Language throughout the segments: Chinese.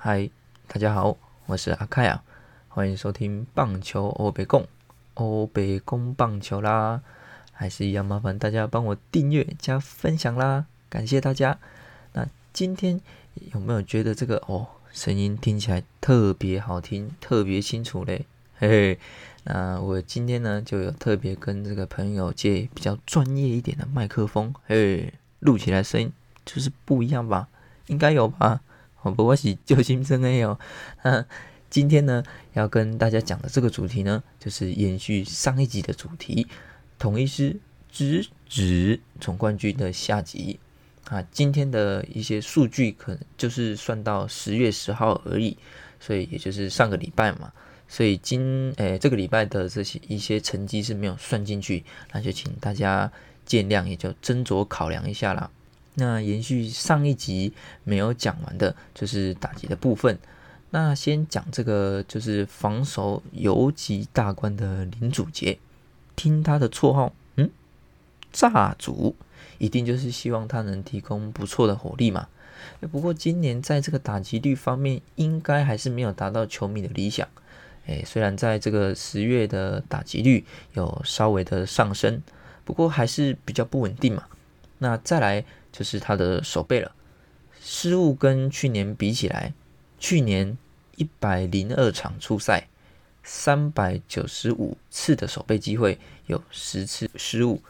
嗨，大家好，我是阿凯啊，欢迎收听棒球欧北共欧北贡棒球啦，还是一样麻烦大家帮我订阅加分享啦，感谢大家。那今天有没有觉得这个哦声音听起来特别好听，特别清楚嘞？嘿嘿，那我今天呢就有特别跟这个朋友借比较专业一点的麦克风，嘿，录起来声音就是不一样吧？应该有吧？我 不过是救心生 A 哦。那今天呢，要跟大家讲的这个主题呢，就是延续上一集的主题——统一师直指总冠军的下集啊。今天的一些数据可能就是算到十月十号而已，所以也就是上个礼拜嘛。所以今诶这个礼拜的这些一些成绩是没有算进去，那就请大家见谅，也就斟酌考量一下啦。那延续上一集没有讲完的，就是打击的部分。那先讲这个，就是防守游击大关的林祖杰，听他的绰号，嗯，炸主，一定就是希望他能提供不错的火力嘛。不过今年在这个打击率方面，应该还是没有达到球迷的理想。诶，虽然在这个十月的打击率有稍微的上升，不过还是比较不稳定嘛。那再来。就是他的手背了，失误跟去年比起来，去年一百零二场出赛，三百九十五次的手背机会有十次失误，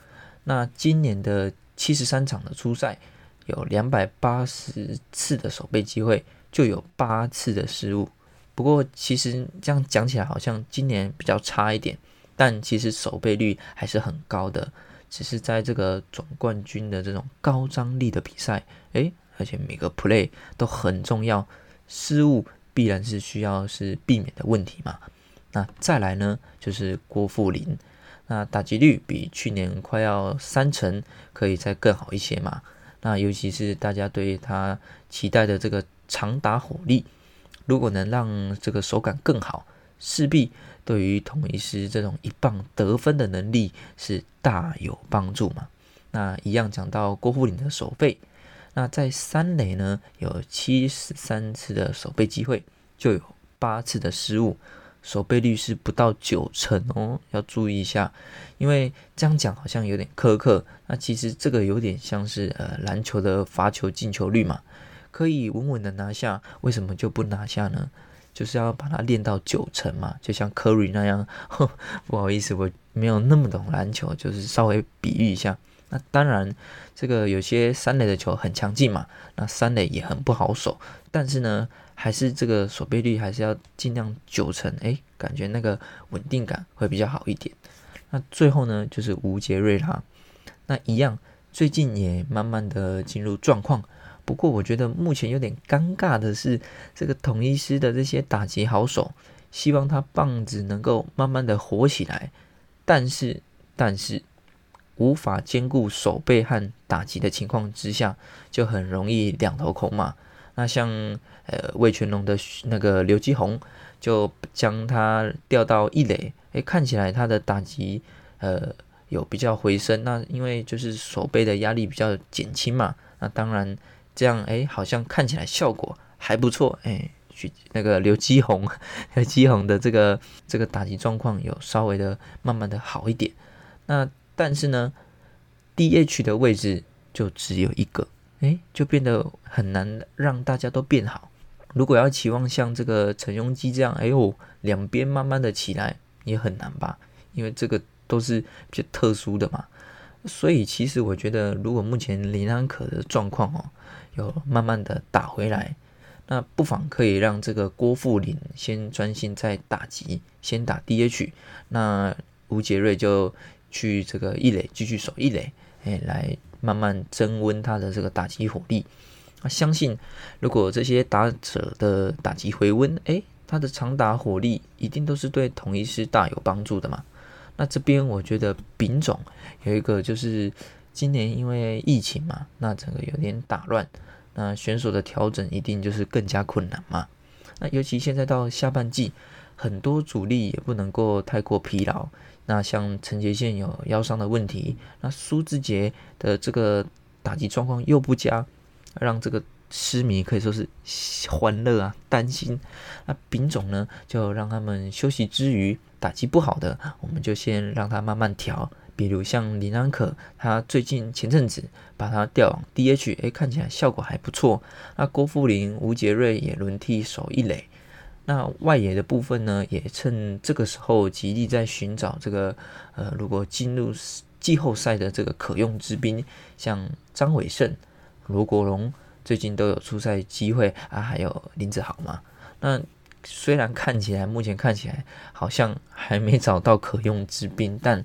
那今年的七十三场的出赛，有两百八十次的手背机会就有八次的失误。不过其实这样讲起来好像今年比较差一点，但其实守备率还是很高的。只是在这个总冠军的这种高张力的比赛，诶，而且每个 play 都很重要，失误必然是需要是避免的问题嘛。那再来呢，就是郭富林，那打击率比去年快要三成，可以再更好一些嘛。那尤其是大家对他期待的这个长打火力，如果能让这个手感更好，势必。对于统一师这种一棒得分的能力是大有帮助嘛？那一样讲到郭富林的守备，那在三垒呢有七十三次的守备机会，就有八次的失误，守备率是不到九成哦，要注意一下。因为这样讲好像有点苛刻，那其实这个有点像是呃篮球的罚球进球率嘛，可以稳稳的拿下，为什么就不拿下呢？就是要把它练到九成嘛，就像库里那样。不好意思，我没有那么懂篮球，就是稍微比喻一下。那当然，这个有些三垒的球很强劲嘛，那三垒也很不好守。但是呢，还是这个守备率还是要尽量九成，哎，感觉那个稳定感会比较好一点。那最后呢，就是吴杰瑞啦，那一样，最近也慢慢的进入状况。不过，我觉得目前有点尴尬的是，这个统一师的这些打击好手，希望他棒子能够慢慢的火起来，但是，但是无法兼顾手背和打击的情况之下，就很容易两头空嘛。那像呃魏全龙的那个刘基宏，就将他调到一垒，诶，看起来他的打击呃有比较回升，那因为就是手背的压力比较减轻嘛，那当然。这样哎，好像看起来效果还不错哎。去那个刘基宏，刘基宏的这个这个打击状况有稍微的慢慢的好一点。那但是呢，DH 的位置就只有一个，哎，就变得很难让大家都变好。如果要期望像这个陈庸基这样，哎呦，两边慢慢的起来也很难吧？因为这个都是比较特殊的嘛。所以其实我觉得，如果目前林安可的状况哦。有慢慢的打回来，那不妨可以让这个郭富林先专心在打击，先打 DH，那吴杰瑞就去这个一垒继续守一垒，哎，来慢慢增温他的这个打击火力。那相信如果这些打者的打击回温，哎，他的长打火力一定都是对统一师大有帮助的嘛。那这边我觉得丙种有一个就是今年因为疫情嘛，那整个有点打乱。那选手的调整一定就是更加困难嘛。那尤其现在到下半季，很多主力也不能够太过疲劳。那像陈杰宪有腰伤的问题，那苏志杰的这个打击状况又不佳，让这个痴迷可以说是欢乐啊，担心。那丙种呢，就让他们休息之余，打击不好的，我们就先让他慢慢调。比如像林安可，他最近前阵子把他调往 DH，哎，看起来效果还不错。那郭富林、吴杰瑞也轮替守一垒。那外野的部分呢，也趁这个时候极力在寻找这个，呃，如果进入季后赛的这个可用之兵，像张伟胜、罗国荣，最近都有出赛机会啊，还有林子豪嘛。那虽然看起来目前看起来好像还没找到可用之兵，但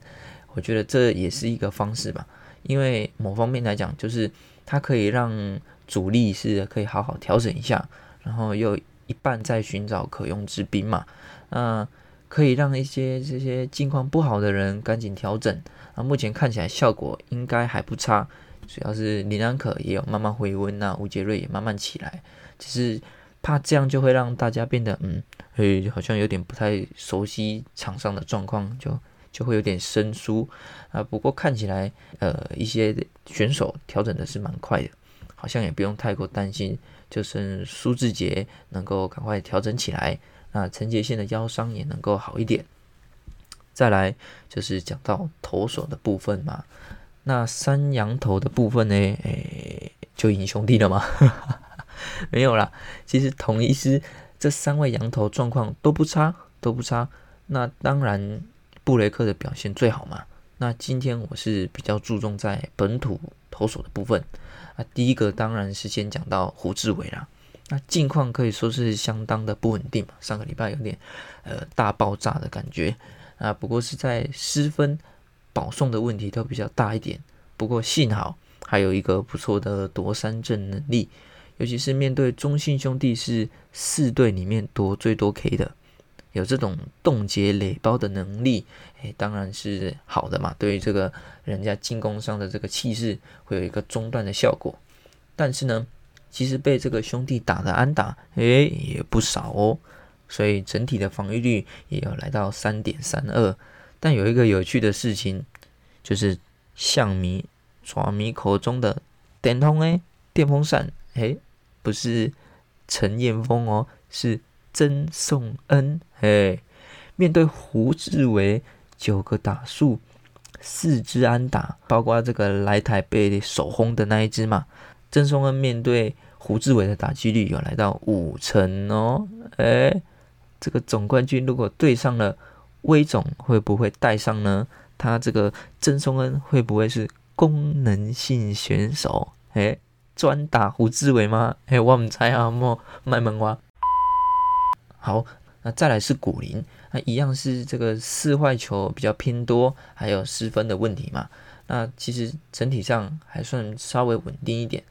我觉得这也是一个方式吧，因为某方面来讲，就是它可以让主力是可以好好调整一下，然后又一半在寻找可用之兵嘛，那可以让一些这些境况不好的人赶紧调整。啊，目前看起来效果应该还不差，主要是林安可也有慢慢回温呐，吴杰瑞也慢慢起来，只是怕这样就会让大家变得嗯，诶，好像有点不太熟悉场上的状况就。就会有点生疏啊，不过看起来呃一些选手调整的是蛮快的，好像也不用太过担心，就剩苏志杰能够赶快调整起来，那陈杰宪的腰伤也能够好一点。再来就是讲到投手的部分嘛，那三羊头的部分呢，诶就赢兄弟了吗？没有啦，其实统一师这三位羊头状况都不差，都不差，那当然。布雷克的表现最好嘛？那今天我是比较注重在本土投手的部分啊。第一个当然是先讲到胡志伟啦。那近况可以说是相当的不稳定嘛。上个礼拜有点呃大爆炸的感觉啊，不过是在失分保送的问题都比较大一点。不过幸好还有一个不错的夺三振能力，尤其是面对中信兄弟是四队里面夺最多 K 的。有这种冻结垒包的能力，诶，当然是好的嘛。对于这个人家进攻上的这个气势，会有一个中断的效果。但是呢，其实被这个兄弟打的安打，诶，也不少哦。所以整体的防御率也要来到三点三二。但有一个有趣的事情，就是象迷、爪迷口中的电通诶，电风扇，诶，不是陈彦峰哦，是。曾颂恩，嘿，面对胡志伟九个打数，四支安打，包括这个来台被首轰的那一支嘛。曾颂恩面对胡志伟的打击率有来到五成哦，哎，这个总冠军如果对上了威总，会不会带上呢？他这个曾颂恩会不会是功能性选手？哎，专打胡志伟吗？哎，我唔猜啊，莫卖萌哇。好，那再来是古林，那一样是这个四坏球比较偏多，还有失分的问题嘛。那其实整体上还算稍微稳定一点。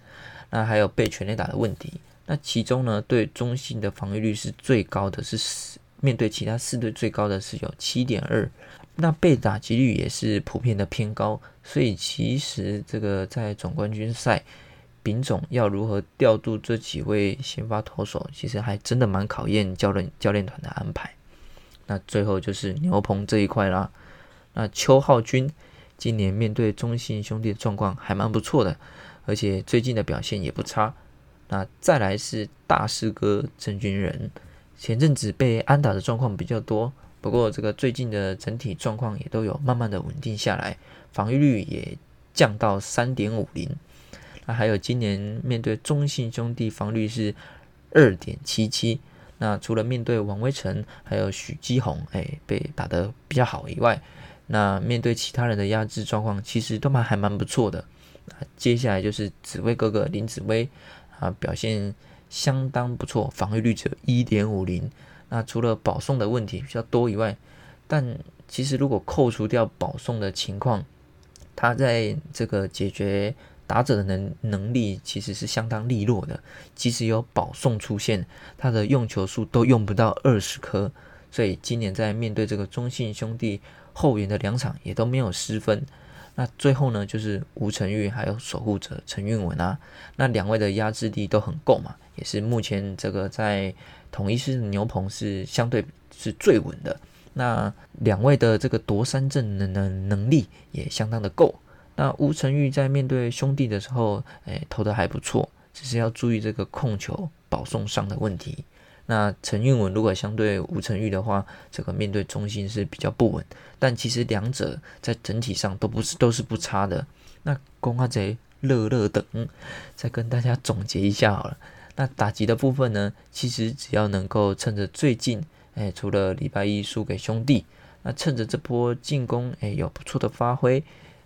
那还有被全垒打的问题，那其中呢，对中性的防御率是最高的，是四面对其他四队最高的是有七点二。那被打击率也是普遍的偏高，所以其实这个在总冠军赛。丙总要如何调度这几位先发投手，其实还真的蛮考验教练教练团的安排。那最后就是牛棚这一块啦。那邱浩军今年面对中信兄弟的状况还蛮不错的，而且最近的表现也不差。那再来是大师哥郑军人，前阵子被安打的状况比较多，不过这个最近的整体状况也都有慢慢的稳定下来，防御率也降到三点五零。那还有今年面对中信兄弟防率是二点七七，那除了面对王威成还有许基宏，哎，被打得比较好以外，那面对其他人的压制状况，其实都蛮还蛮不错的。接下来就是紫薇哥哥林紫薇啊，表现相当不错，防御率只有一点五零。那除了保送的问题比较多以外，但其实如果扣除掉保送的情况，他在这个解决。打者的能能力其实是相当利落的，即使有保送出现，他的用球数都用不到二十颗，所以今年在面对这个中信兄弟后援的两场也都没有失分。那最后呢，就是吴成玉还有守护者陈运文啊，那两位的压制力都很够嘛，也是目前这个在统一师牛棚是相对是最稳的。那两位的这个夺三阵的能能力也相当的够。那吴成玉在面对兄弟的时候，哎，投的还不错，只是要注意这个控球保送上的问题。那陈运文如果相对吴成玉的话，这个面对中心是比较不稳，但其实两者在整体上都不是都是不差的。那公阿贼乐乐等，再跟大家总结一下好了。那打击的部分呢，其实只要能够趁着最近，哎，除了礼拜一输给兄弟，那趁着这波进攻，哎，有不错的发挥。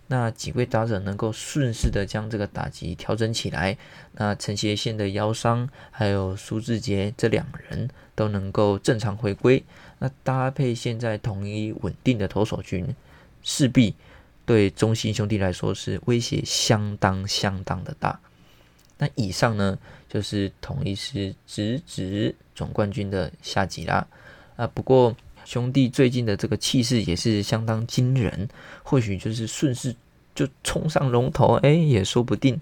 那几位打者能够顺势的将这个打击调整起来，那陈协宪的腰伤，还有苏志杰这两人都能够正常回归，那搭配现在统一稳定的投手群，势必对中信兄弟来说是威胁相当相当的大。那以上呢，就是统一是直指总冠军的下集啦。啊，不过。兄弟最近的这个气势也是相当惊人，或许就是顺势就冲上龙头，哎，也说不定。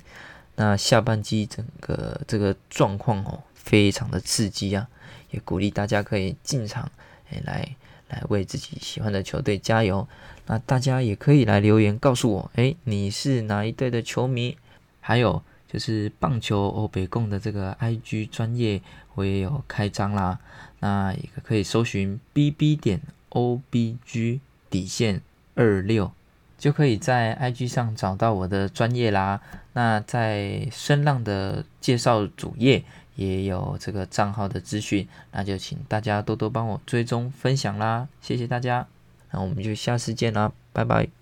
那下半季整个这个状况哦，非常的刺激啊，也鼓励大家可以进场，哎，来来为自己喜欢的球队加油。那大家也可以来留言告诉我，哎，你是哪一队的球迷？还有就是棒球欧北贡的这个 IG 专业，我也有开张啦。那也可以搜寻 B B 点 O B G 底线二六，就可以在 IG 上找到我的专业啦。那在声浪的介绍主页也有这个账号的资讯，那就请大家多多帮我追踪分享啦，谢谢大家。那我们就下次见啦，拜拜。